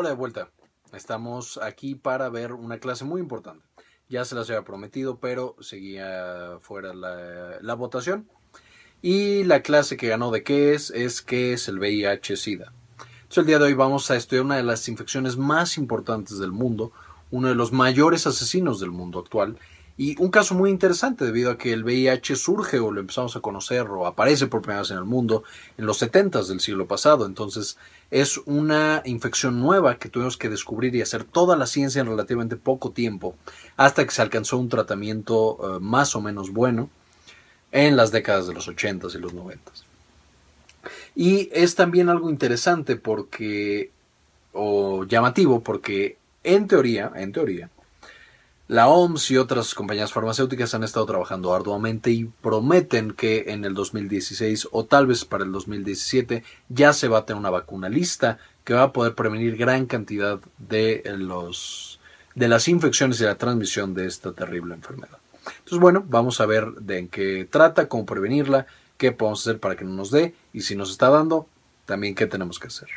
Hola de vuelta. Estamos aquí para ver una clase muy importante. Ya se las había prometido, pero seguía fuera la, votación. Y la clase que ganó de qué es, es qué es el VIH-Sida. Entonces el día de hoy vamos a estudiar una de las infecciones más importantes del mundo, uno de los mayores asesinos del mundo actual y un caso muy interesante debido a que el VIH surge o lo empezamos a conocer o aparece por primera vez en el mundo en los 70 del siglo pasado. Entonces es una infección nueva que tuvimos que descubrir y hacer toda la ciencia en relativamente poco tiempo hasta que se alcanzó un tratamiento eh, más o menos bueno en las décadas de los 80 y los 90. Y es también algo interesante porque, o llamativo, porque en teoría, en teoría, la OMS y otras compañías farmacéuticas han estado trabajando arduamente y prometen que en el 2016 o tal vez para el 2017 ya se va a tener una vacuna lista que va a poder prevenir gran cantidad de los de las infecciones y la transmisión de esta terrible enfermedad. Entonces, bueno, vamos a ver de en qué trata, cómo prevenirla, qué podemos hacer para que no nos dé y si nos está dando, también qué tenemos que hacer.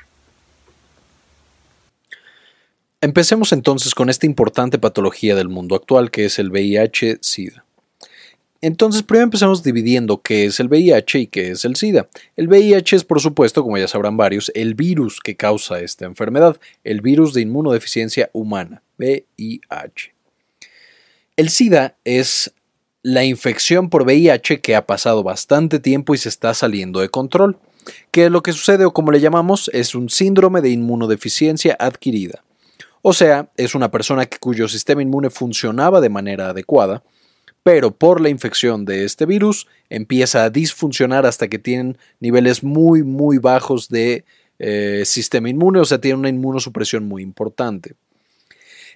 Empecemos entonces con esta importante patología del mundo actual que es el VIH-Sida. Entonces, primero empezamos dividiendo qué es el VIH y qué es el SIDA. El VIH es, por supuesto, como ya sabrán varios, el virus que causa esta enfermedad, el virus de inmunodeficiencia humana, VIH. El SIDA es la infección por VIH que ha pasado bastante tiempo y se está saliendo de control, que lo que sucede o como le llamamos es un síndrome de inmunodeficiencia adquirida. O sea, es una persona cuyo sistema inmune funcionaba de manera adecuada, pero por la infección de este virus empieza a disfuncionar hasta que tienen niveles muy, muy bajos de eh, sistema inmune, o sea, tiene una inmunosupresión muy importante.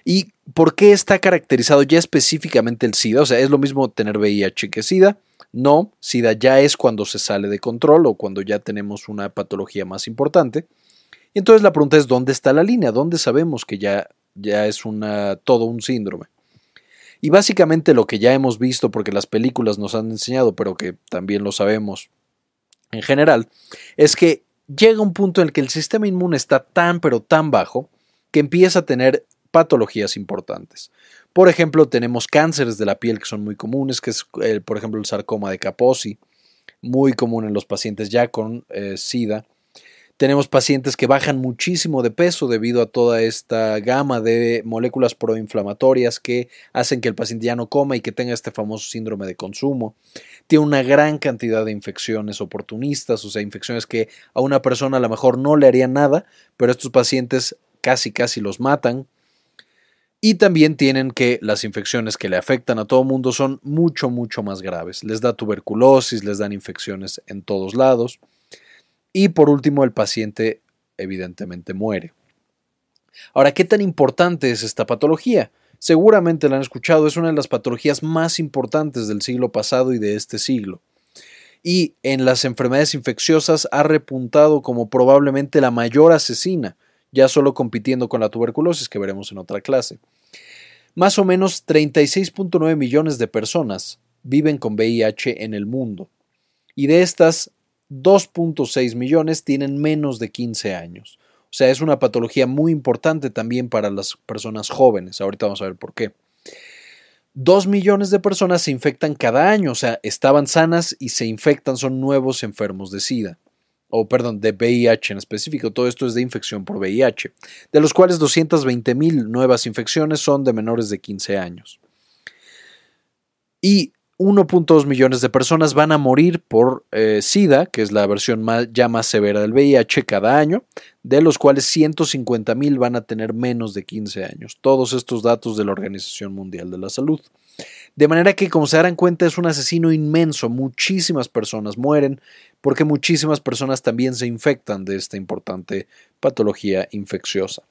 ¿Y por qué está caracterizado ya específicamente el SIDA? O sea, ¿es lo mismo tener VIH que SIDA? No, SIDA ya es cuando se sale de control o cuando ya tenemos una patología más importante. Y entonces la pregunta es, ¿dónde está la línea? ¿Dónde sabemos que ya, ya es todo un síndrome? Y básicamente lo que ya hemos visto, porque las películas nos han enseñado, pero que también lo sabemos en general, es que llega un punto en el que el sistema inmune está tan pero tan bajo que empieza a tener patologías importantes. Por ejemplo, tenemos cánceres de la piel que son muy comunes, que es, por ejemplo, el sarcoma de Kaposi, muy común en los pacientes ya con eh, SIDA. Tenemos pacientes que bajan muchísimo de peso debido a toda esta gama de moléculas proinflamatorias que hacen que el paciente ya no coma y que tenga este famoso síndrome de consumo. Tiene una gran cantidad de infecciones oportunistas, o sea, infecciones que a una persona a lo mejor no le harían nada, pero estos pacientes casi casi los matan. Y también tienen que las infecciones que le afectan a todo mundo son mucho, mucho más graves. Les da tuberculosis, les dan infecciones en todos lados. Y por último, el paciente evidentemente muere. Ahora, ¿qué tan importante es esta patología? Seguramente la han escuchado, es una de las patologías más importantes del siglo pasado y de este siglo. Y en las enfermedades infecciosas ha repuntado como probablemente la mayor asesina, ya solo compitiendo con la tuberculosis que veremos en otra clase. Más o menos 36.9 millones de personas viven con VIH en el mundo. Y de estas, 2.6 millones tienen menos de 15 años. O sea, es una patología muy importante también para las personas jóvenes. Ahorita vamos a ver por qué. 2 millones de personas se infectan cada año, o sea, estaban sanas y se infectan, son nuevos enfermos de SIDA. O perdón, de VIH en específico. Todo esto es de infección por VIH, de los cuales 220 mil nuevas infecciones son de menores de 15 años. Y 1.2 millones de personas van a morir por eh, SIDA, que es la versión ya más severa del VIH cada año, de los cuales 150 mil van a tener menos de 15 años. Todos estos datos de la Organización Mundial de la Salud. De manera que, como se darán cuenta, es un asesino inmenso. Muchísimas personas mueren porque muchísimas personas también se infectan de esta importante patología infecciosa.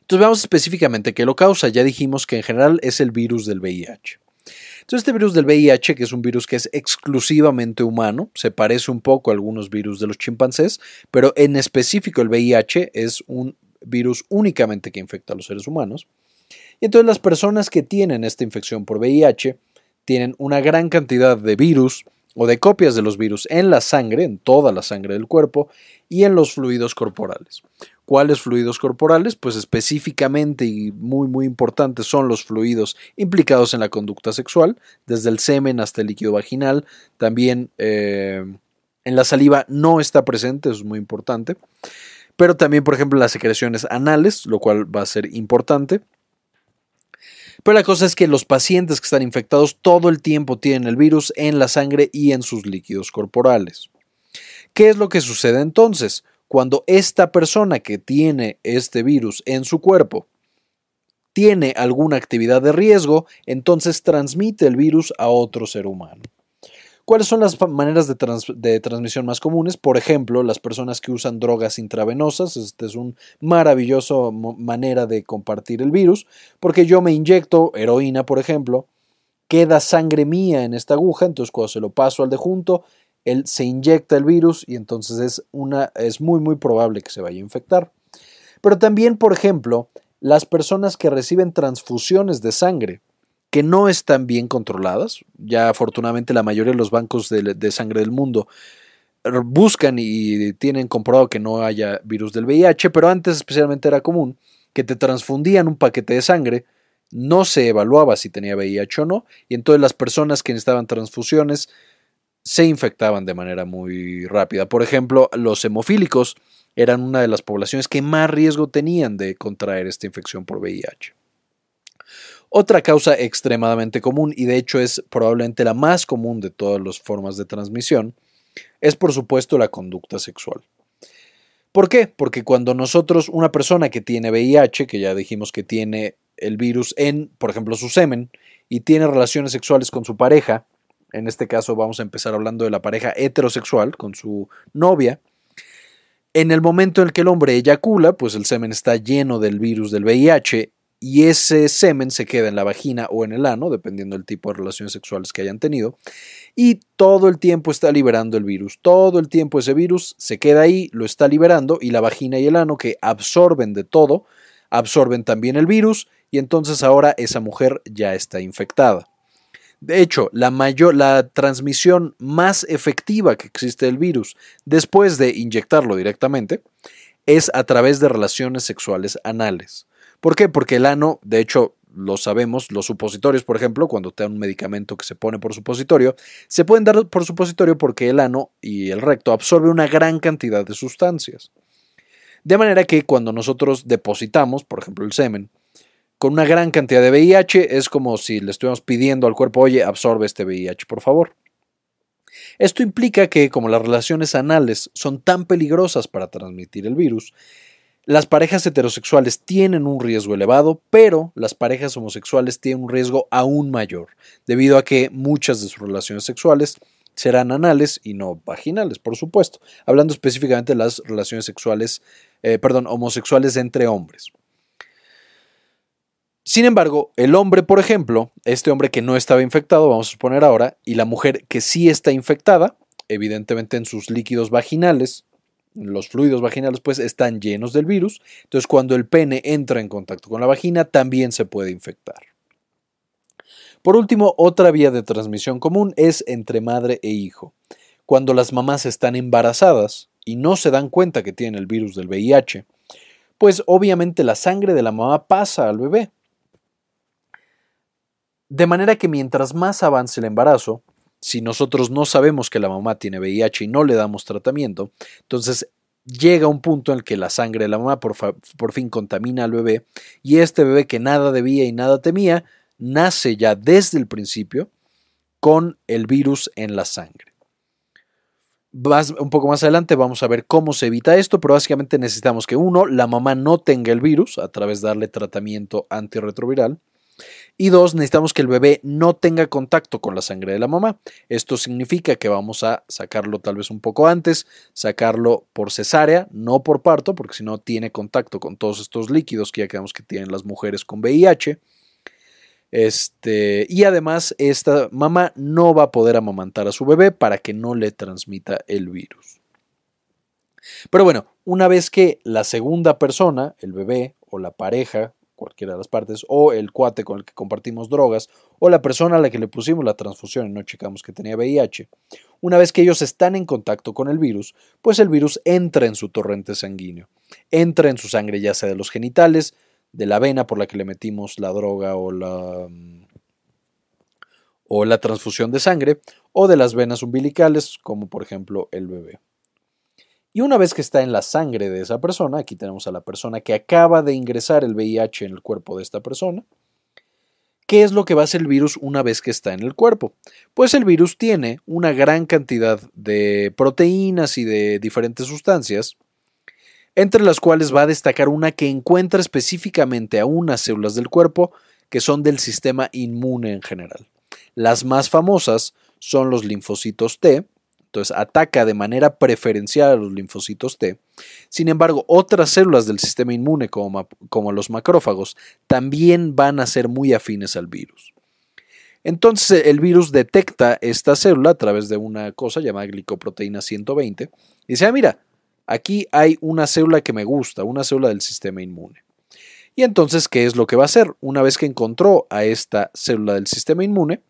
Entonces veamos específicamente qué lo causa. Ya dijimos que en general es el virus del VIH. Entonces, este virus del VIH, que es un virus que es exclusivamente humano, se parece un poco a algunos virus de los chimpancés, pero en específico el VIH es un virus únicamente que infecta a los seres humanos. Y entonces las personas que tienen esta infección por VIH tienen una gran cantidad de virus o de copias de los virus en la sangre, en toda la sangre del cuerpo y en los fluidos corporales. ¿Cuáles fluidos corporales? Pues específicamente y muy muy importantes son los fluidos implicados en la conducta sexual, desde el semen hasta el líquido vaginal, también eh, en la saliva no está presente, eso es muy importante, pero también por ejemplo las secreciones anales, lo cual va a ser importante. Pero la cosa es que los pacientes que están infectados todo el tiempo tienen el virus en la sangre y en sus líquidos corporales. ¿Qué es lo que sucede entonces? Cuando esta persona que tiene este virus en su cuerpo tiene alguna actividad de riesgo, entonces transmite el virus a otro ser humano. ¿Cuáles son las maneras de, transmisión más comunes? Por ejemplo, las personas que usan drogas intravenosas. Esta es una maravillosa manera de compartir el virus, porque yo me inyecto heroína, por ejemplo, queda sangre mía en esta aguja, entonces cuando se lo paso al de junto, él se inyecta el virus y entonces es, una, es muy muy probable que se vaya a infectar. Pero también, por ejemplo, las personas que reciben transfusiones de sangre que no están bien controladas. Ya afortunadamente la mayoría de los bancos de, sangre del mundo buscan y tienen comprobado que no haya virus del VIH, pero antes especialmente era común que te transfundían un paquete de sangre, no se evaluaba si tenía VIH o no, y entonces las personas que necesitaban transfusiones se infectaban de manera muy rápida. Por ejemplo, los hemofílicos eran una de las poblaciones que más riesgo tenían de contraer esta infección por VIH. Otra causa extremadamente común, y de hecho es probablemente la más común de todas las formas de transmisión, es por supuesto la conducta sexual. ¿Por qué? Porque cuando nosotros, una persona que tiene VIH, que ya dijimos que tiene el virus en, por ejemplo, su semen, y tiene relaciones sexuales con su pareja, en este caso vamos a empezar hablando de la pareja heterosexual con su novia, en el momento en el que el hombre eyacula, pues el semen está lleno del virus del VIH y ese semen se queda en la vagina o en el ano, dependiendo del tipo de relaciones sexuales que hayan tenido, y todo el tiempo está liberando el virus. Todo el tiempo ese virus se queda ahí, lo está liberando, y la vagina y el ano que absorben de todo, absorben también el virus, y entonces ahora esa mujer ya está infectada. De hecho, la, mayor, la transmisión más efectiva que existe del virus después de inyectarlo directamente es a través de relaciones sexuales anales. ¿Por qué? Porque el ano, de hecho, lo sabemos, los supositorios, por ejemplo, cuando te dan un medicamento que se pone por supositorio, se pueden dar por supositorio porque el ano y el recto absorben una gran cantidad de sustancias. De manera que cuando nosotros depositamos, por ejemplo, el semen, con una gran cantidad de VIH, es como si le estuviéramos pidiendo al cuerpo, oye, absorbe este VIH, por favor. Esto implica que, como las relaciones anales son tan peligrosas para transmitir el virus, las parejas heterosexuales tienen un riesgo elevado, pero las parejas homosexuales tienen un riesgo aún mayor, debido a que muchas de sus relaciones sexuales serán anales y no vaginales, por supuesto, hablando específicamente de las relaciones sexuales, eh, perdón, homosexuales entre hombres. Sin embargo, el hombre, por ejemplo, este hombre que no estaba infectado, vamos a suponer ahora, y la mujer que sí está infectada, evidentemente en sus líquidos vaginales, los fluidos vaginales pues están llenos del virus, entonces cuando el pene entra en contacto con la vagina también se puede infectar. Por último, otra vía de transmisión común es entre madre e hijo. Cuando las mamás están embarazadas y no se dan cuenta que tienen el virus del VIH, pues obviamente la sangre de la mamá pasa al bebé. De manera que mientras más avance el embarazo, si nosotros no sabemos que la mamá tiene VIH y no le damos tratamiento, entonces llega un punto en el que la sangre de la mamá por, fin contamina al bebé y este bebé que nada debía y nada temía, nace ya desde el principio con el virus en la sangre. un poco más adelante vamos a ver cómo se evita esto, pero básicamente necesitamos que uno, la mamá no tenga el virus a través de darle tratamiento antirretroviral. Y dos, necesitamos que el bebé no tenga contacto con la sangre de la mamá. Esto significa que vamos a sacarlo tal vez un poco antes, sacarlo por cesárea, no por parto, porque si no tiene contacto con todos estos líquidos que ya quedamos que tienen las mujeres con VIH. Este, y además, esta mamá no va a poder amamantar a su bebé para que no le transmita el virus. Pero bueno, una vez que la segunda persona, el bebé o la pareja cualquiera de las partes, o el cuate con el que compartimos drogas, o la persona a la que le pusimos la transfusión y no checamos que tenía VIH, una vez que ellos están en contacto con el virus, pues el virus entra en su torrente sanguíneo, entra en su sangre ya sea de los genitales, de la vena por la que le metimos la droga o la, mm, o la transfusión de sangre, o de las venas umbilicales, como por ejemplo el bebé. Y una vez que está en la sangre de esa persona, aquí tenemos a la persona que acaba de ingresar el VIH en el cuerpo de esta persona, ¿qué es lo que va a hacer el virus una vez que está en el cuerpo? Pues el virus tiene una gran cantidad de proteínas y de diferentes sustancias, entre las cuales va a destacar una que encuentra específicamente a unas células del cuerpo que son del sistema inmune en general. Las más famosas son los linfocitos T, entonces ataca de manera preferencial a los linfocitos T. Sin embargo, otras células del sistema inmune, como, los macrófagos, también van a ser muy afines al virus. Entonces el virus detecta esta célula a través de una cosa llamada glicoproteína 120 y dice, ah, mira, aquí hay una célula que me gusta, una célula del sistema inmune. Y entonces, ¿qué es lo que va a hacer? Una vez que encontró a esta célula del sistema inmune,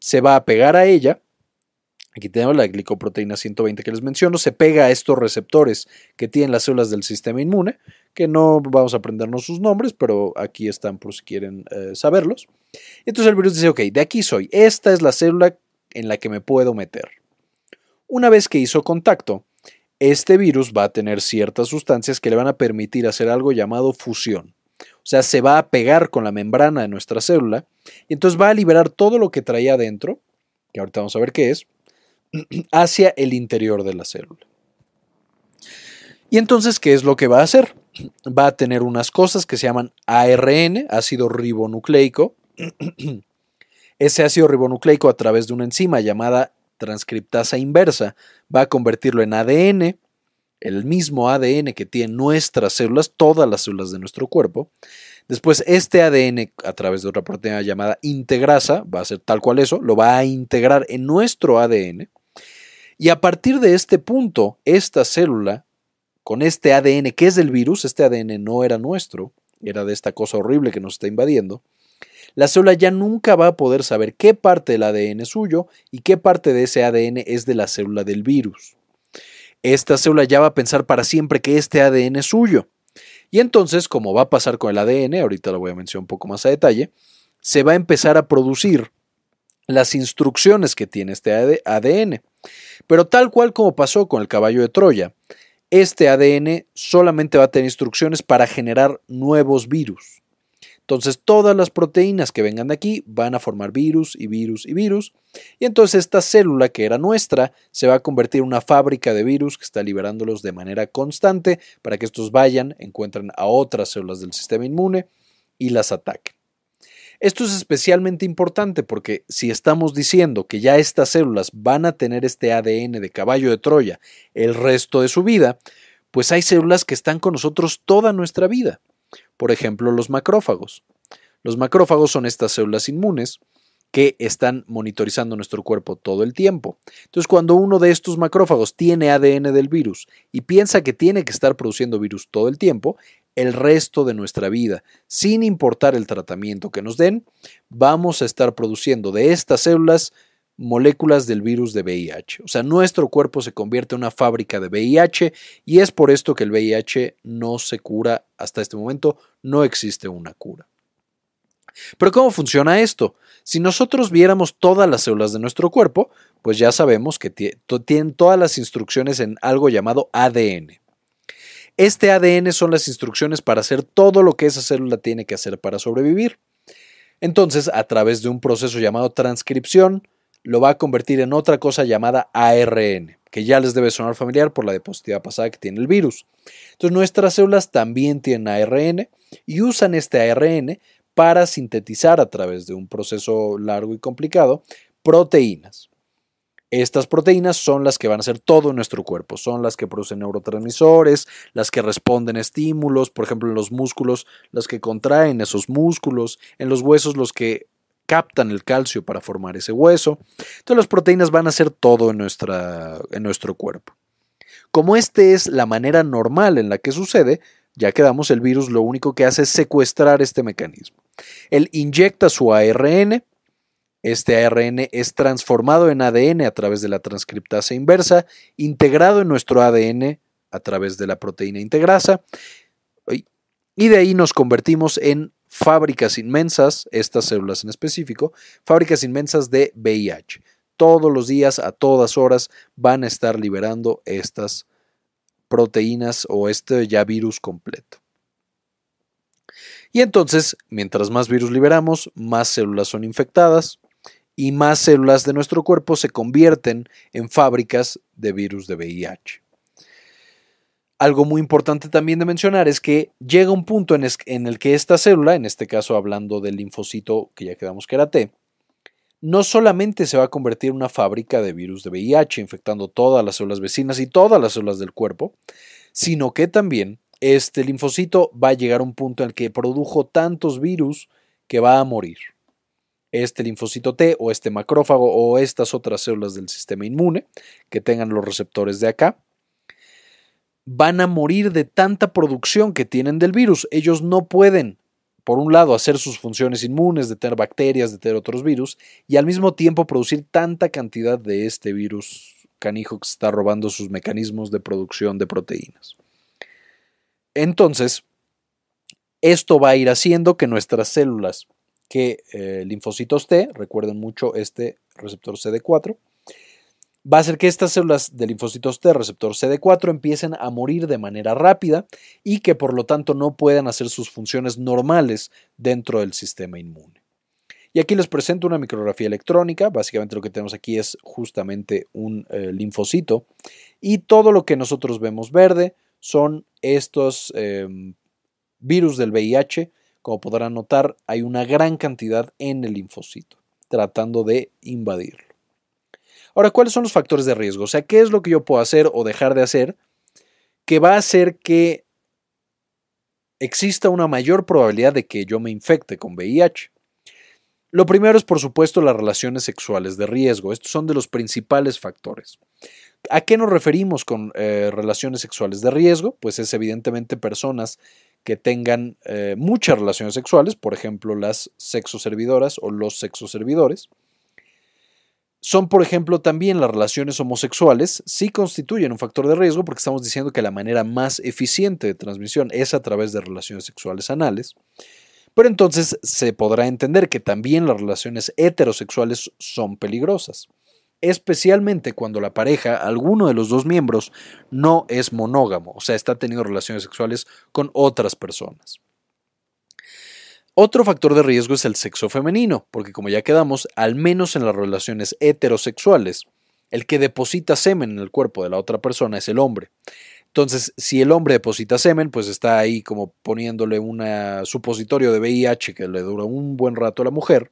se va a pegar a ella Aquí tenemos la glicoproteína 120 que les menciono, se pega a estos receptores que tienen las células del sistema inmune, que no vamos a aprendernos sus nombres, pero aquí están por si quieren eh, saberlos. Entonces el virus dice, ok, de aquí soy, esta es la célula en la que me puedo meter. Una vez que hizo contacto, este virus va a tener ciertas sustancias que le van a permitir hacer algo llamado fusión. O sea, se va a pegar con la membrana de nuestra célula y entonces va a liberar todo lo que traía adentro, que ahorita vamos a ver qué es, hacia el interior de la célula. Y entonces, ¿qué es lo que va a hacer? Va a tener unas cosas que se llaman ARN, ácido ribonucleico. Ese ácido ribonucleico a través de una enzima llamada transcriptasa inversa va a convertirlo en ADN, el mismo ADN que tienen nuestras células, todas las células de nuestro cuerpo. Después, este ADN, a través de otra proteína llamada integrasa, va a ser tal cual eso, lo va a integrar en nuestro ADN y a partir de este punto, esta célula, con este ADN que es del virus, este ADN no era nuestro, era de esta cosa horrible que nos está invadiendo, la célula ya nunca va a poder saber qué parte del ADN es suyo y qué parte de ese ADN es de la célula del virus. Esta célula ya va a pensar para siempre que este ADN es suyo. Y entonces, como va a pasar con el ADN, ahorita lo voy a mencionar un poco más a detalle, se va a empezar a producir las instrucciones que tiene este ADN. Pero tal cual como pasó con el caballo de Troya, este ADN solamente va a tener instrucciones para generar nuevos virus. Entonces todas las proteínas que vengan de aquí van a formar virus y virus y virus. Y entonces esta célula que era nuestra se va a convertir en una fábrica de virus que está liberándolos de manera constante para que estos vayan, encuentren a otras células del sistema inmune y las ataquen. Esto es especialmente importante porque si estamos diciendo que ya estas células van a tener este ADN de caballo de Troya el resto de su vida, pues hay células que están con nosotros toda nuestra vida. Por ejemplo, los macrófagos. Los macrófagos son estas células inmunes que están monitorizando nuestro cuerpo todo el tiempo. Entonces, cuando uno de estos macrófagos tiene ADN del virus y piensa que tiene que estar produciendo virus todo el tiempo, el resto de nuestra vida, sin importar el tratamiento que nos den, vamos a estar produciendo de estas células moléculas del virus de VIH. O sea, nuestro cuerpo se convierte en una fábrica de VIH y es por esto que el VIH no se cura hasta este momento, no existe una cura. Pero ¿cómo funciona esto? Si nosotros viéramos todas las células de nuestro cuerpo, pues ya sabemos que tienen todas las instrucciones en algo llamado ADN. Este ADN son las instrucciones para hacer todo lo que esa célula tiene que hacer para sobrevivir. Entonces, a través de un proceso llamado transcripción, lo va a convertir en otra cosa llamada ARN, que ya les debe sonar familiar por la diapositiva pasada que tiene el virus. Entonces, nuestras células también tienen ARN y usan este ARN para sintetizar a través de un proceso largo y complicado proteínas. Estas proteínas son las que van a hacer todo nuestro cuerpo, son las que producen neurotransmisores, las que responden a estímulos, por ejemplo en los músculos, las que contraen esos músculos, en los huesos los que captan el calcio para formar ese hueso. Entonces las proteínas van a hacer todo en, en nuestro cuerpo. Como esta es la manera normal en la que sucede, ya quedamos, el virus lo único que hace es secuestrar este mecanismo. Él inyecta su ARN, este ARN es transformado en ADN a través de la transcriptasa inversa, integrado en nuestro ADN a través de la proteína integrasa, y de ahí nos convertimos en fábricas inmensas, estas células en específico, fábricas inmensas de VIH. Todos los días, a todas horas, van a estar liberando estas proteínas o este ya virus completo. Y entonces, mientras más virus liberamos, más células son infectadas y más células de nuestro cuerpo se convierten en fábricas de virus de VIH. Algo muy importante también de mencionar es que llega un punto en, el que esta célula, en este caso hablando del linfocito que ya quedamos que era T, no solamente se va a convertir en una fábrica de virus de VIH, infectando todas las células vecinas y todas las células del cuerpo, sino que también este linfocito va a llegar a un punto en el que produjo tantos virus que va a morir. Este linfocito T o este macrófago o estas otras células del sistema inmune que tengan los receptores de acá, van a morir de tanta producción que tienen del virus. Ellos no pueden por un lado, hacer sus funciones inmunes, de tener bacterias, de tener otros virus, y al mismo tiempo producir tanta cantidad de este virus canijo que está robando sus mecanismos de producción de proteínas. Entonces, esto va a ir haciendo que nuestras células, que eh, linfocitos T, recuerden mucho este receptor CD4, va a hacer que estas células de linfocitos T receptor CD4 empiecen a morir de manera rápida y que por lo tanto no puedan hacer sus funciones normales dentro del sistema inmune. Y aquí les presento una micrografía electrónica. Básicamente lo que tenemos aquí es justamente un eh, linfocito. Y todo lo que nosotros vemos verde son estos em, virus del VIH. Como podrán notar, hay una gran cantidad en el linfocito, tratando de invadirlo. Ahora, ¿cuáles son los factores de riesgo? O sea, ¿qué es lo que yo puedo hacer o dejar de hacer que va a hacer que exista una mayor probabilidad de que yo me infecte con VIH? Lo primero es, por supuesto, las relaciones sexuales de riesgo. Estos son de los principales factores. ¿A qué nos referimos con eh, relaciones sexuales de riesgo? Pues es evidentemente personas que tengan eh, muchas relaciones sexuales, por ejemplo, las sexoservidoras o los sexoservidores son, por ejemplo, también las relaciones homosexuales, sí constituyen un factor de riesgo porque estamos diciendo que la manera más eficiente de transmisión es a través de relaciones sexuales anales. Pero entonces se podrá entender que también las relaciones heterosexuales son peligrosas, especialmente cuando la pareja, alguno de los dos miembros, no es monógamo, o sea, está teniendo relaciones sexuales con otras personas. Otro factor de riesgo es el sexo femenino, porque como ya quedamos, al menos en las relaciones heterosexuales, el que deposita semen en el cuerpo de la otra persona es el hombre. Entonces, si el hombre deposita semen, pues está ahí como poniéndole un supositorio de VIH que le dura un buen rato a la mujer,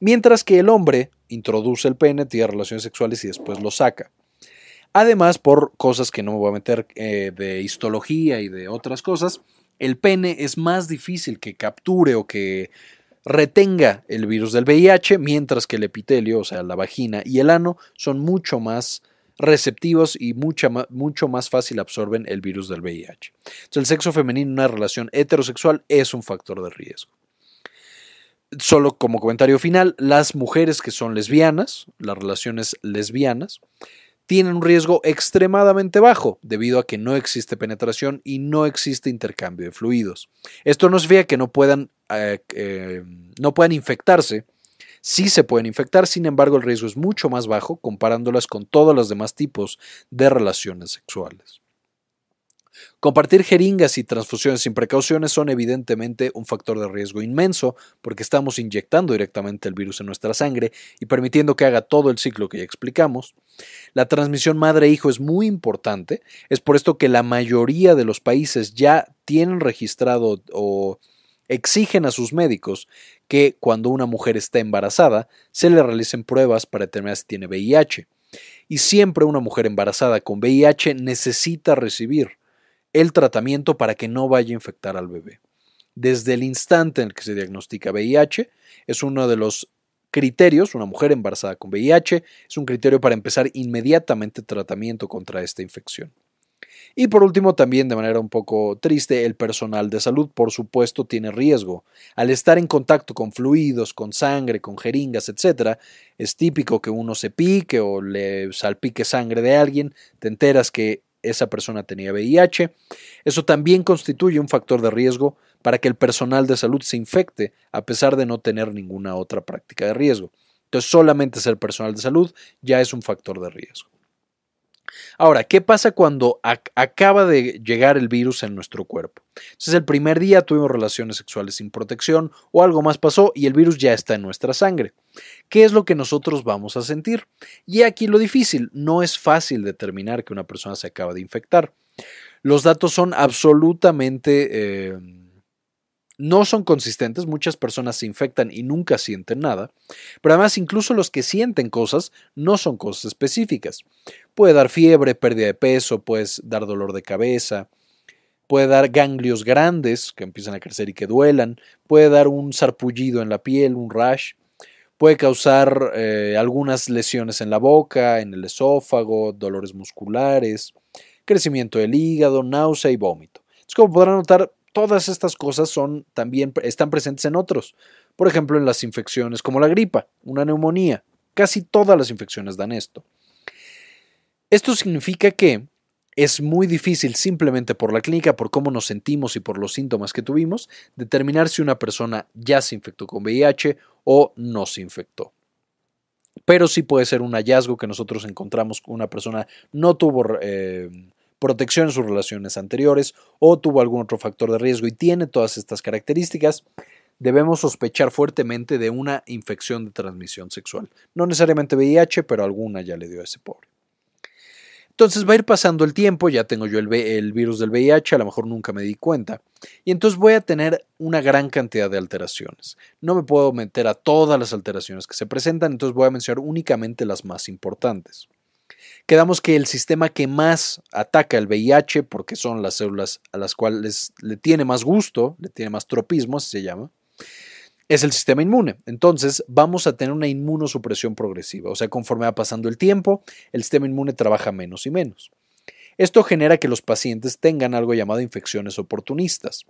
mientras que el hombre introduce el pene, tiene relaciones sexuales y después lo saca. Además, por cosas que no me voy a meter eh, de histología y de otras cosas, el pene es más difícil que capture o que retenga el virus del VIH, mientras que el epitelio, o sea, la vagina y el ano, son mucho más receptivos y mucho más fácil absorben el virus del VIH. Entonces, el sexo femenino en una relación heterosexual es un factor de riesgo. Solo como comentario final, las mujeres que son lesbianas, las relaciones lesbianas, tienen un riesgo extremadamente bajo debido a que no existe penetración y no existe intercambio de fluidos. Esto no significa que no puedan, eh, eh, no puedan infectarse. Sí se pueden infectar, sin embargo el riesgo es mucho más bajo comparándolas con todos los demás tipos de relaciones sexuales. Compartir jeringas y transfusiones sin precauciones son evidentemente un factor de riesgo inmenso porque estamos inyectando directamente el virus en nuestra sangre y permitiendo que haga todo el ciclo que ya explicamos. La transmisión madre-hijo es muy importante, es por esto que la mayoría de los países ya tienen registrado o exigen a sus médicos que cuando una mujer está embarazada se le realicen pruebas para determinar si tiene VIH. Y siempre una mujer embarazada con VIH necesita recibir el tratamiento para que no vaya a infectar al bebé. Desde el instante en el que se diagnostica VIH, es uno de los criterios, una mujer embarazada con VIH, es un criterio para empezar inmediatamente tratamiento contra esta infección. Y por último, también de manera un poco triste, el personal de salud, por supuesto, tiene riesgo. Al estar en contacto con fluidos, con sangre, con jeringas, etc., es típico que uno se pique o le salpique sangre de alguien, te enteras que esa persona tenía VIH. Eso también constituye un factor de riesgo para que el personal de salud se infecte a pesar de no tener ninguna otra práctica de riesgo. Entonces solamente ser personal de salud ya es un factor de riesgo. Ahora, ¿qué pasa cuando acaba de llegar el virus en nuestro cuerpo? Entonces, el primer día tuvimos relaciones sexuales sin protección o algo más pasó y el virus ya está en nuestra sangre. ¿Qué es lo que nosotros vamos a sentir? Y aquí lo difícil, no es fácil determinar que una persona se acaba de infectar. Los datos son absolutamente... Eh, no son consistentes, muchas personas se infectan y nunca sienten nada, pero además incluso los que sienten cosas no son cosas específicas. Puede dar fiebre, pérdida de peso, puede dar dolor de cabeza, puede dar ganglios grandes que empiezan a crecer y que duelan, puede dar un sarpullido en la piel, un rash, puede causar eh, algunas lesiones en la boca, en el esófago, dolores musculares, crecimiento del hígado, náusea y vómito. Es como podrán notar, todas estas cosas son también están presentes en otros. Por ejemplo, en las infecciones como la gripa, una neumonía. Casi todas las infecciones dan esto. Esto significa que es muy difícil simplemente por la clínica, por cómo nos sentimos y por los síntomas que tuvimos, determinar si una persona ya se infectó con VIH o no se infectó. Pero sí puede ser un hallazgo que nosotros encontramos que una persona no tuvo eh, protección en sus relaciones anteriores o tuvo algún otro factor de riesgo y tiene todas estas características, debemos sospechar fuertemente de una infección de transmisión sexual. No necesariamente VIH, pero alguna ya le dio a ese pobre. Entonces va a ir pasando el tiempo, ya tengo yo el, el, virus del VIH, a lo mejor nunca me di cuenta, y entonces voy a tener una gran cantidad de alteraciones. No me puedo meter a todas las alteraciones que se presentan, entonces voy a mencionar únicamente las más importantes quedamos que el sistema que más ataca el VIH, porque son las células a las cuales le tiene más gusto, le tiene más tropismo, así se llama, es el sistema inmune. Entonces vamos a tener una inmunosupresión progresiva, o sea, conforme va pasando el tiempo, el sistema inmune trabaja menos y menos. Esto genera que los pacientes tengan algo llamado infecciones oportunistas.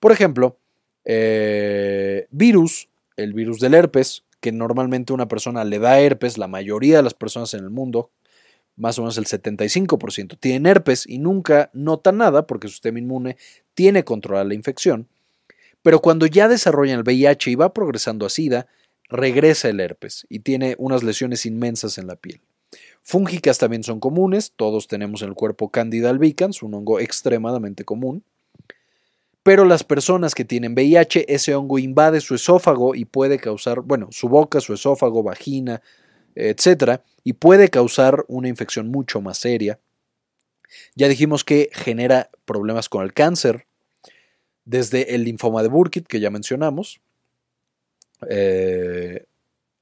Por ejemplo, eh, virus, el virus del herpes, que normalmente una persona le da herpes, la mayoría de las personas en el mundo más o menos el 75%, tienen herpes y nunca notan nada porque su sistema inmune tiene controlada la infección, pero cuando ya desarrollan el VIH y va progresando a SIDA, regresa el herpes y tiene unas lesiones inmensas en la piel. Fúngicas también son comunes, todos tenemos en el cuerpo Candida albicans, un hongo extremadamente común. Pero las personas que tienen VIH, ese hongo invade su esófago y puede causar, bueno, su boca, su esófago, vagina, etcétera, y puede causar una infección mucho más seria. Ya dijimos que genera problemas con el cáncer, desde el linfoma de Burkitt, que ya mencionamos, eh,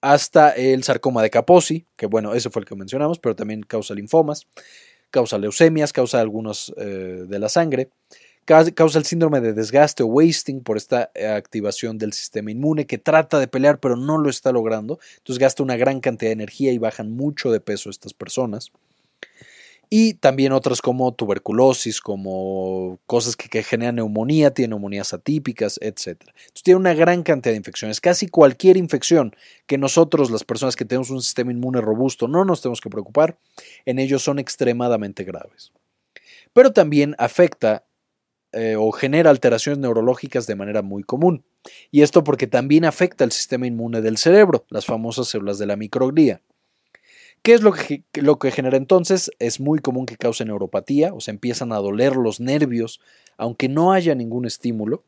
hasta el sarcoma de Kaposi, que bueno, ese fue el que mencionamos, pero también causa linfomas, causa leucemias, causa algunos eh, de la sangre, causa el síndrome de desgaste o wasting por esta eh, activación del sistema inmune que trata de pelear pero no lo está logrando. Entonces gasta una gran cantidad de energía y bajan mucho de peso estas personas. Y también otras como tuberculosis, como cosas que, generan neumonía, tienen neumonías atípicas, etc. Entonces tiene una gran cantidad de infecciones. Casi cualquier infección que nosotros, las personas que tenemos un sistema inmune robusto, no nos tenemos que preocupar, en ellos son extremadamente graves. Pero también afecta eh, o genera alteraciones neurológicas de manera muy común. Y esto porque también afecta el sistema inmune del cerebro, las famosas células de la microglía. ¿Qué es lo que, lo que genera entonces? Es muy común que cause neuropatía, o sea, empiezan a doler los nervios, aunque no haya ningún estímulo.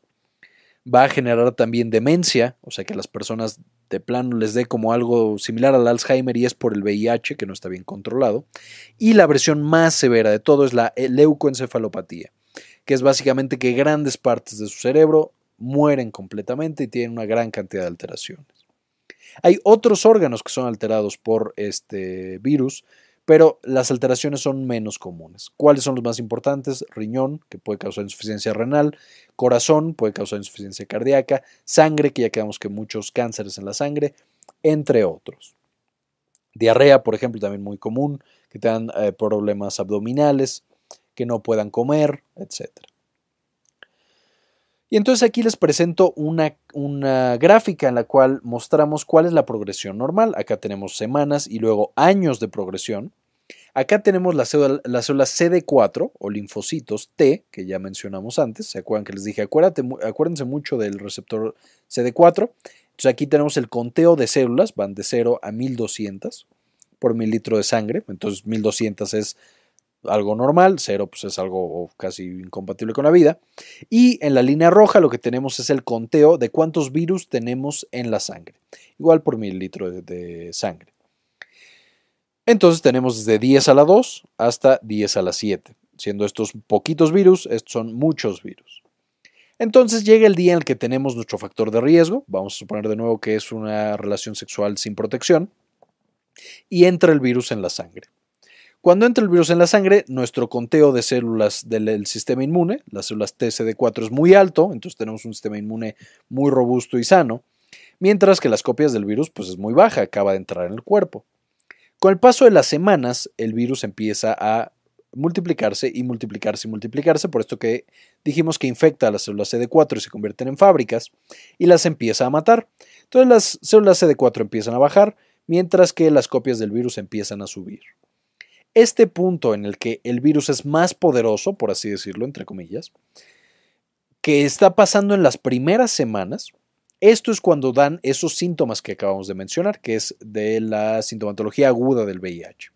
Va a generar también demencia, o sea, que las personas de plano les dé como algo similar al Alzheimer y es por el VIH, que no está bien controlado. Y la versión más severa de todo es la leucoencefalopatía que es básicamente que grandes partes de su cerebro mueren completamente y tienen una gran cantidad de alteraciones. Hay otros órganos que son alterados por este virus, pero las alteraciones son menos comunes. ¿Cuáles son los más importantes? Riñón, que puede causar insuficiencia renal, corazón, puede causar insuficiencia cardíaca, sangre, que ya quedamos que muchos cánceres en la sangre, entre otros. Diarrea, por ejemplo, también muy común, que te dan eh, problemas abdominales, que no puedan comer, etc. Y entonces aquí les presento una, una, gráfica en la cual mostramos cuál es la progresión normal. Acá tenemos semanas y luego años de progresión. Acá tenemos la célula, la célula CD4 o linfocitos T, que ya mencionamos antes. ¿Se acuerdan que les dije? acuérdense mucho del receptor CD4. Entonces aquí tenemos el conteo de células, van de 0 a 1200 por mililitro de sangre. Entonces 1200 es algo normal, cero pues es algo casi incompatible con la vida. Y en la línea roja lo que tenemos es el conteo de cuántos virus tenemos en la sangre, igual por mililitro de, sangre. Entonces tenemos desde 10 a la 2 hasta 10 a la 7, siendo estos poquitos virus, estos son muchos virus. Entonces llega el día en el que tenemos nuestro factor de riesgo, vamos a suponer de nuevo que es una relación sexual sin protección, y entra el virus en la sangre. Cuando entra el virus en la sangre, nuestro conteo de células del sistema inmune, las células TCD4 es muy alto, entonces tenemos un sistema inmune muy robusto y sano, mientras que las copias del virus pues es muy baja, acaba de entrar en el cuerpo. Con el paso de las semanas, el virus empieza a multiplicarse y multiplicarse y multiplicarse, por esto que dijimos que infecta a las células CD4 y se convierten en fábricas y las empieza a matar. Entonces las células CD4 empiezan a bajar, mientras que las copias del virus empiezan a subir. Este punto en el que el virus es más poderoso, por así decirlo, entre comillas, que está pasando en las primeras semanas, esto es cuando dan esos síntomas que acabamos de mencionar, que es de la sintomatología aguda del VIH.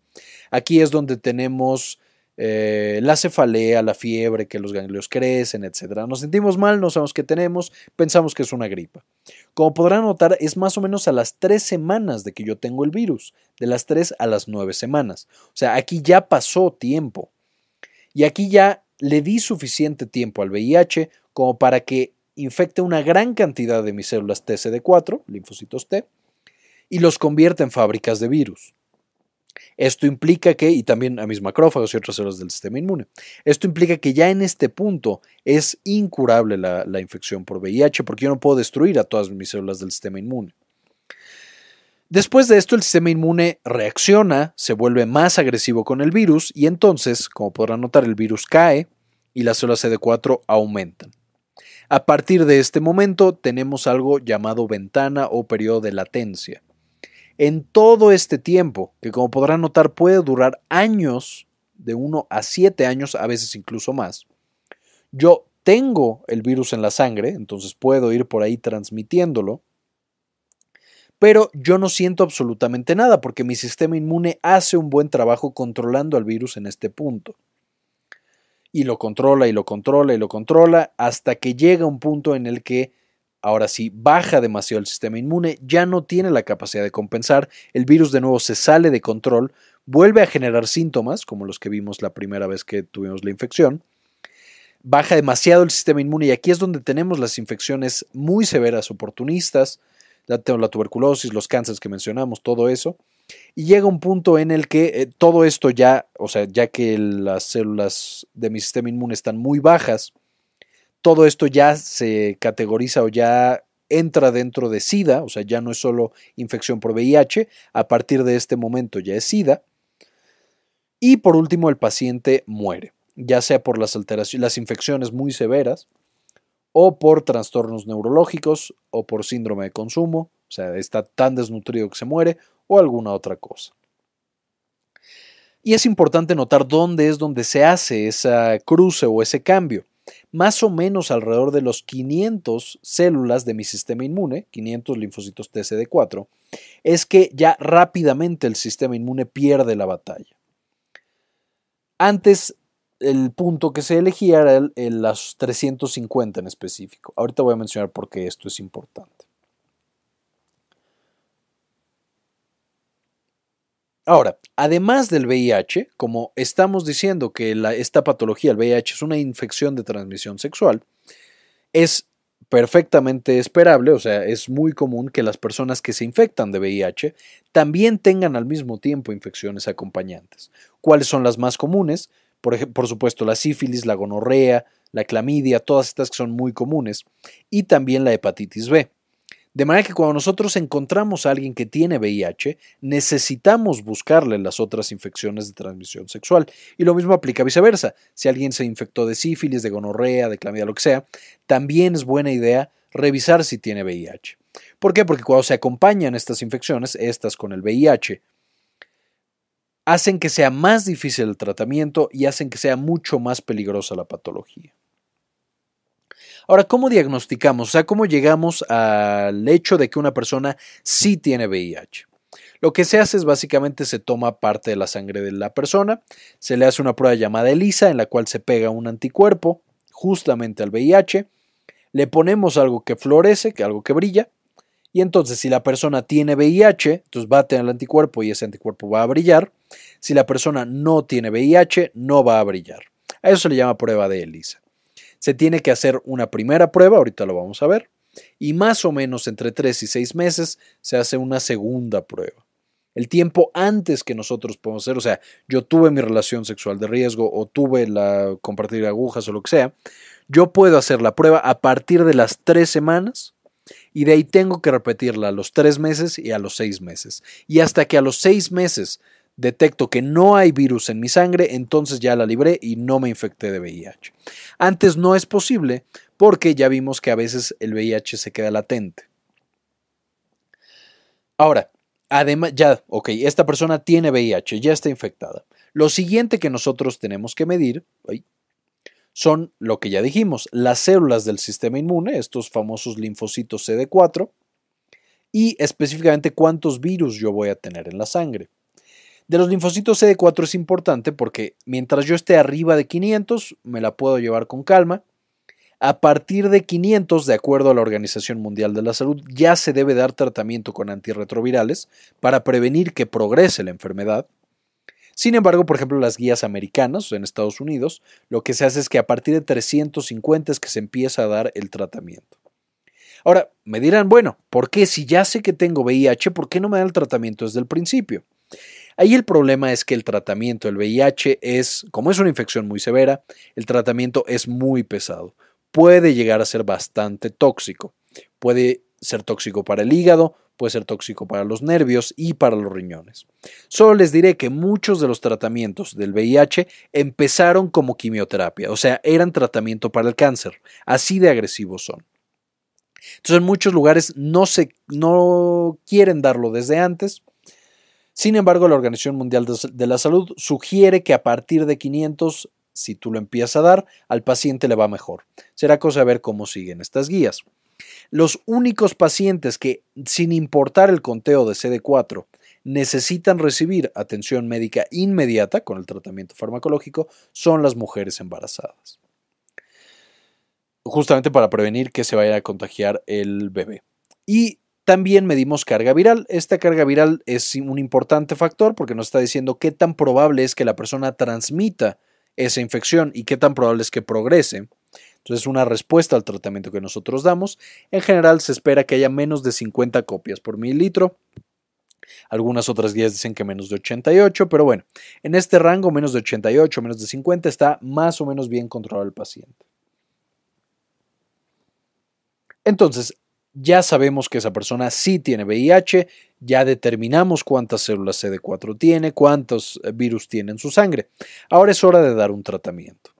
Aquí es donde tenemos eh, la cefalea, la fiebre, que los ganglios crecen, etc. Nos sentimos mal, no sabemos qué tenemos, pensamos que es una gripa. Como podrán notar, es más o menos a las tres semanas de que yo tengo el virus, de las tres a las nueve semanas. O sea, aquí ya pasó tiempo. Y aquí ya le di suficiente tiempo al VIH como para que infecte una gran cantidad de mis células TCD4, linfocitos T, y los convierta en fábricas de virus. Esto implica que, y también a mis macrófagos y otras células del sistema inmune, esto implica que ya en este punto es incurable la, infección por VIH porque yo no puedo destruir a todas mis células del sistema inmune. Después de esto, el sistema inmune reacciona, se vuelve más agresivo con el virus y entonces, como podrán notar, el virus cae y las células CD4 aumentan. A partir de este momento tenemos algo llamado ventana o periodo de latencia. En todo este tiempo, que como podrán notar puede durar años, de 1 a 7 años, a veces incluso más, yo tengo el virus en la sangre, entonces puedo ir por ahí transmitiéndolo, pero yo no siento absolutamente nada porque mi sistema inmune hace un buen trabajo controlando al virus en este punto. Y lo controla y lo controla y lo controla hasta que llega un punto en el que Ahora sí, baja demasiado el sistema inmune, ya no tiene la capacidad de compensar, el virus de nuevo se sale de control, vuelve a generar síntomas, como los que vimos la primera vez que tuvimos la infección, baja demasiado el sistema inmune y aquí es donde tenemos las infecciones muy severas oportunistas, la tuberculosis, los cánceres que mencionamos, todo eso, y llega un punto en el que eh, todo esto ya, o sea, ya que las células de mi sistema inmune están muy bajas, todo esto ya se categoriza o ya entra dentro de SIDA, o sea, ya no es solo infección por VIH, a partir de este momento ya es SIDA. Y por último, el paciente muere, ya sea por las alteraciones, las infecciones muy severas, o por trastornos neurológicos, o por síndrome de consumo, o sea, está tan desnutrido que se muere, o alguna otra cosa. Y es importante notar dónde es donde se hace esa cruce o ese cambio más o menos alrededor de los 500 células de mi sistema inmune, 500 linfocitos TCD4, es que ya rápidamente el sistema inmune pierde la batalla. Antes el punto que se elegía era el, los 350 en específico. Ahorita voy a mencionar por qué esto es importante. Ahora, además del VIH, como estamos diciendo que esta patología, el VIH, es una infección de transmisión sexual, es perfectamente esperable, o sea, es muy común que las personas que se infectan de VIH también tengan al mismo tiempo infecciones acompañantes. ¿Cuáles son las más comunes? Por, por supuesto, la sífilis, la gonorrea, la clamidia, todas estas que son muy comunes, y también la hepatitis B. De manera que cuando nosotros encontramos a alguien que tiene VIH, necesitamos buscarle las otras infecciones de transmisión sexual. Y lo mismo aplica viceversa. Si alguien se infectó de sífilis, de gonorrea, de clamidia, lo que sea, también es buena idea revisar si tiene VIH. ¿Por qué? Porque cuando se acompañan estas infecciones, estas con el VIH, hacen que sea más difícil el tratamiento y hacen que sea mucho más peligrosa la patología. Ahora, ¿cómo diagnosticamos? O sea, ¿cómo llegamos al hecho de que una persona sí tiene VIH? Lo que se hace es básicamente se toma parte de la sangre de la persona, se le hace una prueba llamada ELISA en la cual se pega un anticuerpo justamente al VIH, le ponemos algo que florece, que algo que brilla, y entonces si la persona tiene VIH, entonces va a tener el anticuerpo y ese anticuerpo va a brillar. Si la persona no tiene VIH, no va a brillar. A eso se le llama prueba de ELISA se tiene que hacer una primera prueba, ahorita lo vamos a ver, y más o menos entre 3 y 6 meses se hace una segunda prueba. El tiempo antes que nosotros podemos hacer, o sea, yo tuve mi relación sexual de riesgo o tuve la compartir agujas o lo que sea, yo puedo hacer la prueba a partir de las 3 semanas y de ahí tengo que repetirla a los 3 meses y a los 6 meses. Y hasta que a los 6 meses detecto que no hay virus en mi sangre, entonces ya la libré y no me infecté de VIH. Antes no es posible porque ya vimos que a veces el VIH se queda latente. Ahora, además, ya, ok, esta persona tiene VIH, ya está infectada. Lo siguiente que nosotros tenemos que medir son lo que ya dijimos, las células del sistema inmune, estos famosos linfocitos CD4, y específicamente cuántos virus yo voy a tener en la sangre. De los linfocitos CD4 es importante porque mientras yo esté arriba de 500, me la puedo llevar con calma. A partir de 500, de acuerdo a la Organización Mundial de la Salud, ya se debe dar tratamiento con antirretrovirales para prevenir que progrese la enfermedad. Sin embargo, por ejemplo, las guías americanas en Estados Unidos, lo que se hace es que a partir de 350 es que se empieza a dar el tratamiento. Ahora, me dirán, bueno, ¿por qué si ya sé que tengo VIH, por qué no me da el tratamiento desde el principio? Ahí el problema es que el tratamiento del VIH es, como es una infección muy severa, el tratamiento es muy pesado. Puede llegar a ser bastante tóxico. Puede ser tóxico para el hígado, puede ser tóxico para los nervios y para los riñones. Solo les diré que muchos de los tratamientos del VIH empezaron como quimioterapia, o sea, eran tratamiento para el cáncer. Así de agresivos son. Entonces en muchos lugares no, se, no quieren darlo desde antes sin embargo, la Organización Mundial de la Salud sugiere que a partir de 500, si tú lo empiezas a dar, al paciente le va mejor. Será cosa de ver cómo siguen estas guías. Los únicos pacientes que, sin importar el conteo de CD4, necesitan recibir atención médica inmediata con el tratamiento farmacológico son las mujeres embarazadas. Justamente para prevenir que se vaya a contagiar el bebé. Y también medimos carga viral. Esta carga viral es un importante factor porque nos está diciendo qué tan probable es que la persona transmita esa infección y qué tan probable es que progrese. Entonces, una respuesta al tratamiento que nosotros damos. En general, se espera que haya menos de 50 copias por mililitro. Algunas otras guías dicen que menos de 88, pero bueno, en este rango, menos de 88, menos de 50, está más o menos bien controlado el paciente. Entonces, ya sabemos que esa persona sí tiene VIH, ya determinamos cuántas células CD4 tiene, cuántos eh, virus tiene en su sangre. Ahora es hora de dar un tratamiento.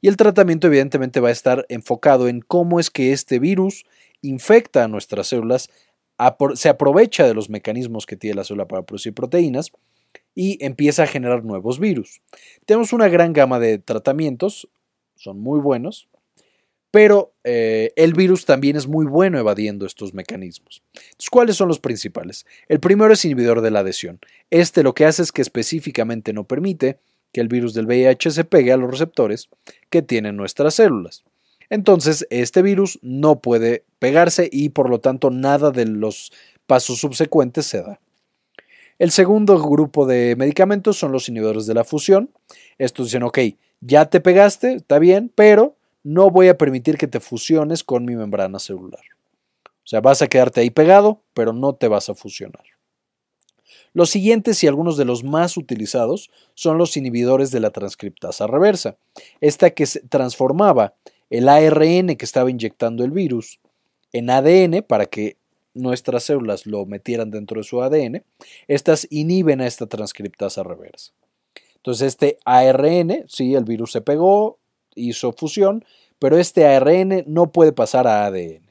Y el tratamiento evidentemente va a estar enfocado en cómo es que este virus infecta a nuestras células, se aprovecha de los mecanismos que tiene la célula para producir proteínas y empieza a generar nuevos virus. Tenemos una gran gama de tratamientos, son muy buenos, pero eh, el virus también es muy bueno evadiendo estos mecanismos. ¿cuáles son los principales? El primero es inhibidor de la adhesión. Este lo que hace es que específicamente no permite que el virus del VIH se pegue a los receptores que tienen nuestras células. Entonces, este virus no puede pegarse y por lo tanto nada de los pasos subsecuentes se da. El segundo grupo de medicamentos son los inhibidores de la fusión. Estos dicen, ok, ya te pegaste, está bien, pero no voy a permitir que te fusiones con mi membrana celular. O sea, vas a quedarte ahí pegado, pero no te vas a fusionar. Los siguientes y algunos de los más utilizados son los inhibidores de la transcriptasa reversa, esta que transformaba el ARN que estaba inyectando el virus en ADN para que nuestras células lo metieran dentro de su ADN, estas inhiben a esta transcriptasa reversa. Entonces este ARN, sí, el virus se pegó, hizo fusión, pero este ARN no puede pasar a ADN.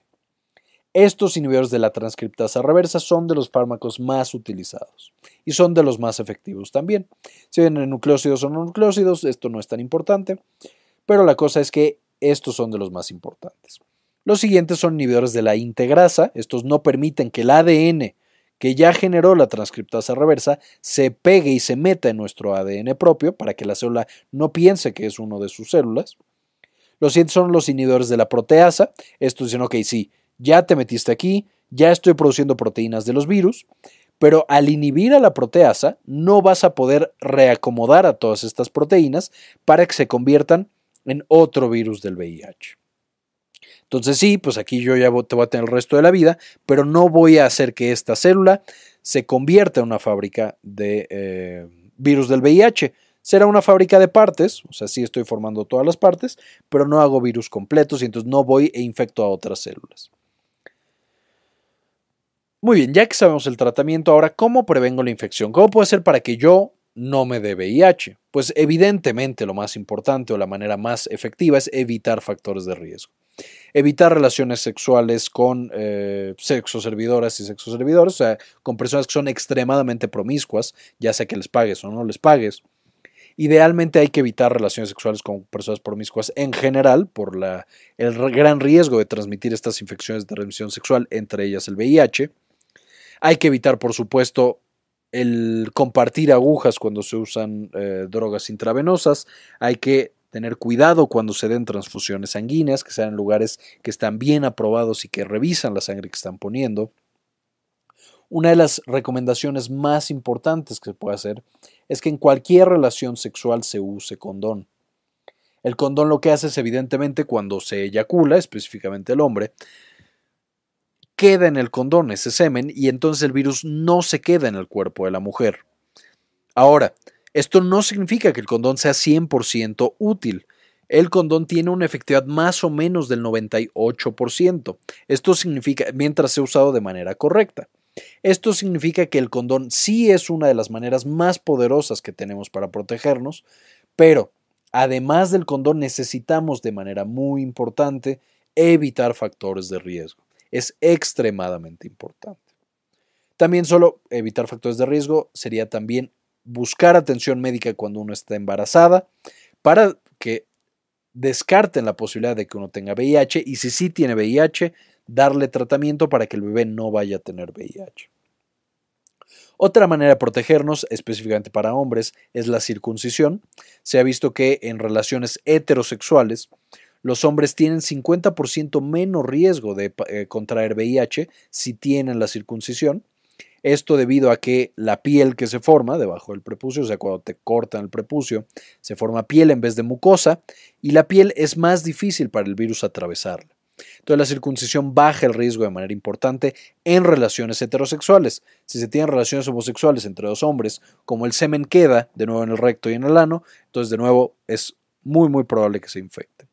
Estos inhibidores de la transcriptasa reversa son de los fármacos más utilizados y son de los más efectivos también. Si vienen nucleócidos o no nucleócidos, esto no es tan importante, pero la cosa es que estos son de los más importantes. Los siguientes son inhibidores de la integrasa. Estos no permiten que el ADN que ya generó la transcriptasa reversa se pegue y se meta en nuestro ADN propio para que la célula no piense que es uno de sus células. Los siguientes son los inhibidores de la proteasa. Estos dicen, ok, sí, ya te metiste aquí, ya estoy produciendo proteínas de los virus, pero al inhibir a la proteasa no vas a poder reacomodar a todas estas proteínas para que se conviertan en otro virus del VIH. Entonces sí, pues aquí yo ya te voy a tener el resto de la vida, pero no voy a hacer que esta célula se convierta en una fábrica de eh, virus del VIH. Será una fábrica de partes, o sea, sí estoy formando todas las partes, pero no hago virus completos y entonces no voy e infecto a otras células. Muy bien, ya que sabemos el tratamiento, ahora, ¿cómo prevengo la infección? ¿Cómo puedo hacer para que yo no me dé VIH? Pues evidentemente lo más importante o la manera más efectiva es evitar factores de riesgo evitar relaciones sexuales con eh, sexoservidoras y sexoservidores, o sea, con personas que son extremadamente promiscuas, ya sea que les pagues o no les pagues. Idealmente hay que evitar relaciones sexuales con personas promiscuas en general por el gran riesgo de transmitir estas infecciones de transmisión sexual, entre ellas el VIH. Hay que evitar, por supuesto, el compartir agujas cuando se usan eh, drogas intravenosas. Hay que tener cuidado cuando se den transfusiones sanguíneas, que sean en lugares que están bien aprobados y que revisan la sangre que están poniendo. Una de las recomendaciones más importantes que se puede hacer es que en cualquier relación sexual se use condón. El condón lo que hace es evidentemente cuando se eyacula, específicamente el hombre, queda en el condón ese semen y entonces el virus no se queda en el cuerpo de la mujer. Ahora, esto no significa que el condón sea 100% útil. El condón tiene una efectividad más o menos del 98%. Esto significa mientras sea usado de manera correcta. Esto significa que el condón sí es una de las maneras más poderosas que tenemos para protegernos, pero además del condón necesitamos de manera muy importante evitar factores de riesgo. Es extremadamente importante. También solo evitar factores de riesgo sería también buscar atención médica cuando uno está embarazada para que descarten la posibilidad de que uno tenga VIH y si sí tiene VIH, darle tratamiento para que el bebé no vaya a tener VIH. Otra manera de protegernos, específicamente para hombres, es la circuncisión. Se ha visto que en relaciones heterosexuales, los hombres tienen 50% menos riesgo de eh, contraer VIH si tienen la circuncisión esto debido a que la piel que se forma debajo del prepucio, o sea, cuando te cortan el prepucio, se forma piel en vez de mucosa y la piel es más difícil para el virus atravesarla. Entonces la circuncisión baja el riesgo de manera importante en relaciones heterosexuales. Si se tienen relaciones homosexuales entre dos hombres, como el semen queda de nuevo en el recto y en el ano, entonces de nuevo es muy muy probable que se infecte.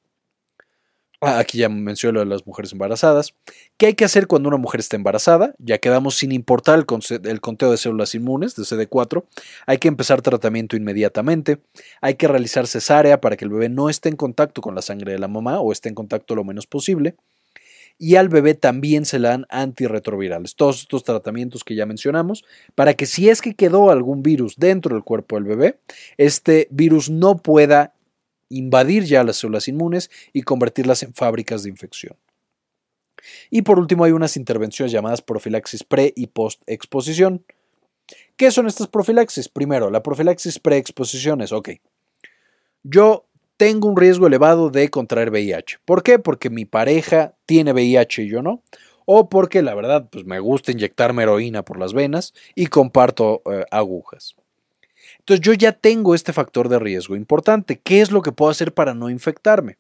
Ah, aquí ya mencioné lo de las mujeres embarazadas. ¿Qué hay que hacer cuando una mujer está embarazada? Ya quedamos sin importar el, conteo de células inmunes, de CD4. Hay que empezar tratamiento inmediatamente. Hay que realizar cesárea para que el bebé no esté en contacto con la sangre de la mamá o esté en contacto lo menos posible. Y al bebé también se le dan antirretrovirales. Todos estos tratamientos que ya mencionamos, para que si es que quedó algún virus dentro del cuerpo del bebé, este virus no pueda invadir ya las células inmunes y convertirlas en fábricas de infección. Y por último hay unas intervenciones llamadas profilaxis pre y post exposición. ¿Qué son estas profilaxis? Primero, la profilaxis pre-exposición es, ok, yo tengo un riesgo elevado de contraer VIH. ¿Por qué? Porque mi pareja tiene VIH y yo no. O porque la verdad, pues me gusta inyectarme heroína por las venas y comparto eh, agujas. Entonces yo ya tengo este factor de riesgo importante. ¿Qué es lo que puedo hacer para no infectarme?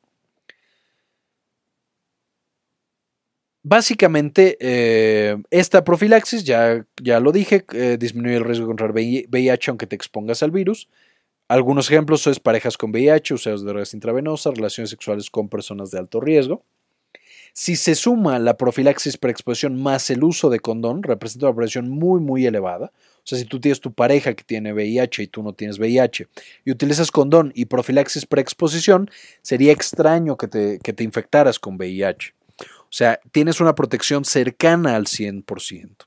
Básicamente, eh, esta profilaxis, ya, ya lo dije, eh, disminuye el riesgo de contraer VIH aunque te expongas al virus. Algunos ejemplos son parejas con VIH, usuarios de drogas intravenosas, relaciones sexuales con personas de alto riesgo. Si se suma la profilaxis preexposición más el uso de condón, representa una presión muy, muy elevada. Sea, si tú tienes tu pareja que tiene VIH y tú no tienes VIH y utilizas condón y profilaxis preexposición, sería extraño que te, que te infectaras con VIH. O sea, tienes una protección cercana al 100%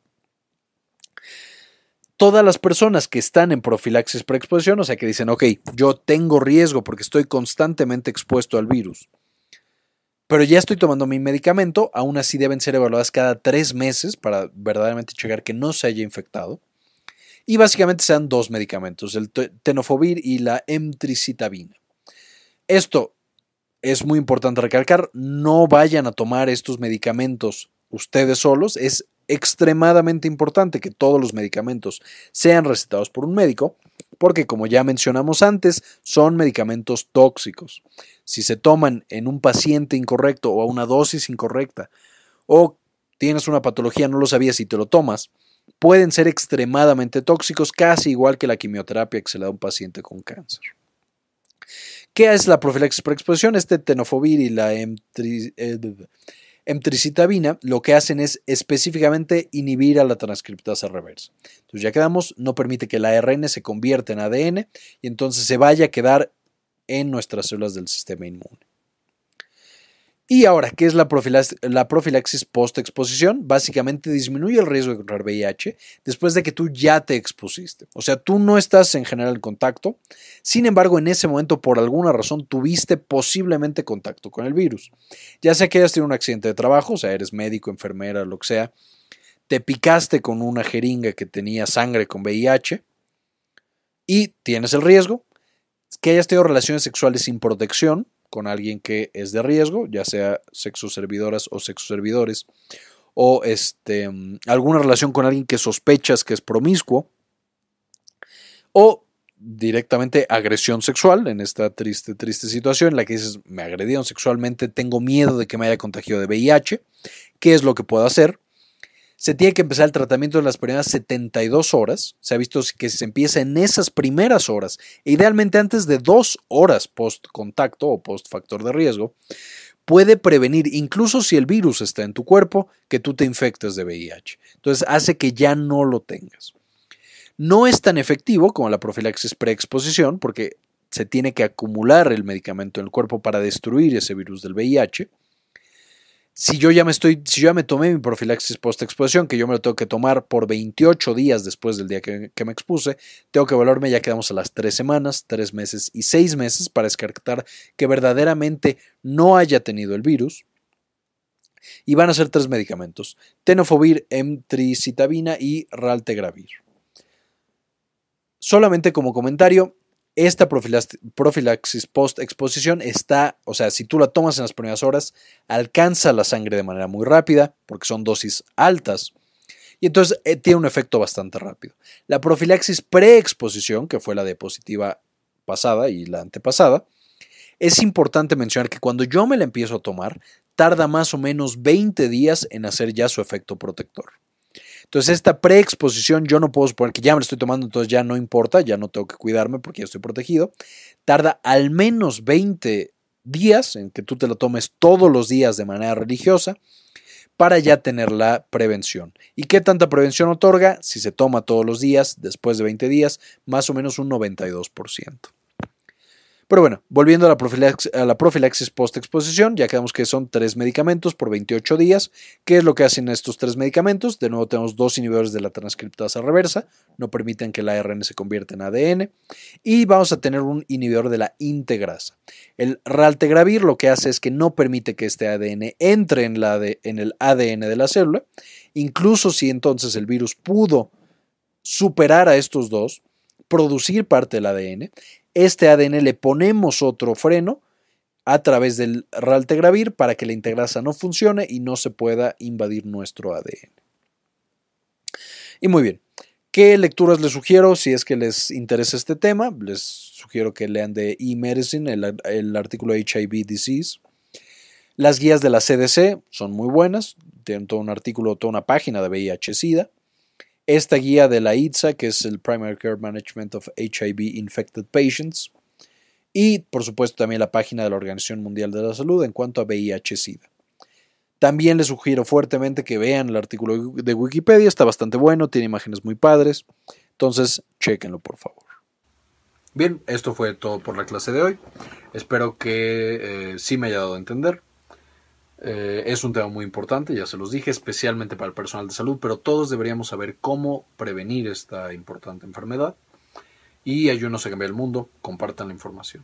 todas las personas que están en profilaxis preexposición, o sea, que dicen, ok, yo tengo riesgo porque estoy constantemente expuesto al virus, pero ya estoy tomando mi medicamento, aún así deben ser evaluadas cada tres meses para verdaderamente checar que no se haya infectado. Y básicamente sean dos medicamentos, el tenofovir y la emtricitabina. Esto es muy importante recalcar, no vayan a tomar estos medicamentos ustedes solos, es extremadamente importante que todos los medicamentos sean recetados por un médico, porque como ya mencionamos antes, son medicamentos tóxicos. Si se toman en un paciente incorrecto o a una dosis incorrecta, o tienes una patología, no lo sabías y te lo tomas, pueden ser extremadamente tóxicos, casi igual que la quimioterapia que se le da a un paciente con cáncer. ¿Qué es la profilaxis por exposición? Este tenofovir y la eh, emtricitabina lo que hacen es específicamente inhibir a la transcriptasa reversa. Entonces ya quedamos, no permite que el ARN se convierta en ADN y entonces se vaya a quedar en nuestras células del sistema inmune. Y ahora, ¿qué es la profilaxis, la? Básicamente disminuye el riesgo de contraer VIH después de que tú ya te expusiste. O sea, tú no estás en general en contacto, sin embargo, en ese momento, por alguna razón, tuviste posiblemente contacto con el virus. Ya sea que hayas tenido un accidente de trabajo, o sea, eres médico, enfermera, lo que sea, te picaste con una jeringa que tenía sangre con VIH y tienes el riesgo, que hayas tenido relaciones sexuales sin protección, con alguien que es de riesgo, ya sea sexoservidoras o sexoservidores, o este, alguna relación con alguien que sospechas que es promiscuo, o directamente agresión sexual en esta triste, triste situación en la que dices, me agredieron sexualmente, tengo miedo de que me haya contagiado de VIH, ¿qué es lo que puedo hacer? Se tiene que empezar el tratamiento en las primeras 72 horas. Se ha visto que se empieza en esas primeras horas, e idealmente antes de dos horas post contacto o post factor de riesgo, puede prevenir, incluso si el virus está en tu cuerpo, que tú te infectes de VIH. Entonces hace que ya no lo tengas. No es tan efectivo como la profilaxis preexposición, porque se tiene que acumular el medicamento en el cuerpo para destruir ese virus del VIH si yo ya me estoy, si yo ya me tomé mi profilaxis post-exposición, que yo me lo tengo que tomar por 28 días después del día que, me expuse, tengo que evaluarme, ya quedamos a las 3 semanas, 3 meses y 6 meses para descartar que verdaderamente no haya tenido el virus. Y van a ser tres medicamentos: tenofovir, emtricitabina y raltegravir. Solamente como comentario, esta profilaxis post-exposición está, o sea, si tú la tomas en las primeras horas, alcanza la sangre de manera muy rápida, porque son dosis altas, y entonces eh, tiene un efecto bastante rápido. La profilaxis pre-exposición, que fue la diapositiva pasada y la antepasada, es importante mencionar que cuando yo me la empiezo a tomar, tarda más o menos 20 días en hacer ya su efecto protector. Entonces, esta preexposición yo no puedo suponer que ya me lo estoy tomando, entonces ya no importa, ya no tengo que cuidarme porque ya estoy protegido. Tarda al menos 20 días en que tú te lo tomes todos los días de manera religiosa para ya tener la prevención. ¿Y qué tanta prevención otorga? Si se toma todos los días, después de 20 días, más o menos un 92%. Pero bueno, volviendo a la profilaxis, a ya quedamos que son tres medicamentos por 28 días. ¿Qué es lo que hacen estos tres medicamentos? De nuevo tenemos dos inhibidores de la transcriptasa reversa, no permiten que el ARN se convierta en ADN. Y vamos a tener un inhibidor de la integrasa. El raltegravir lo que hace es que no permite que este ADN entre en, la en el ADN de la célula. Incluso si entonces el virus pudo superar a estos dos, producir parte del ADN, este ADN le ponemos otro freno a través del raltegravir para que la integrasa no funcione y no se pueda invadir nuestro ADN. Y muy bien, ¿qué lecturas les sugiero si es que les interesa este tema? Les sugiero que lean de eMedicine el, el artículo HIV Disease. Las guías de la CDC son muy buenas, tienen todo un artículo, toda una página de VIH-Sida esta guía de la ITSA, que es el Primary Care Management of HIV Infected Patients, y por supuesto también la página de la Organización Mundial de la Salud en cuanto a VIH-Sida. También les sugiero fuertemente que vean el artículo de Wikipedia, está bastante bueno, tiene imágenes muy padres. Entonces, chequenlo por favor. Bien, esto fue todo por la clase de hoy. Espero que eh, sí me haya dado a entender. Eh, es un tema muy importante, ya se los dije, especialmente para el personal de salud, pero todos deberíamos saber cómo prevenir esta importante enfermedad. Y ayúdenos a cambiar el mundo, compartan la información.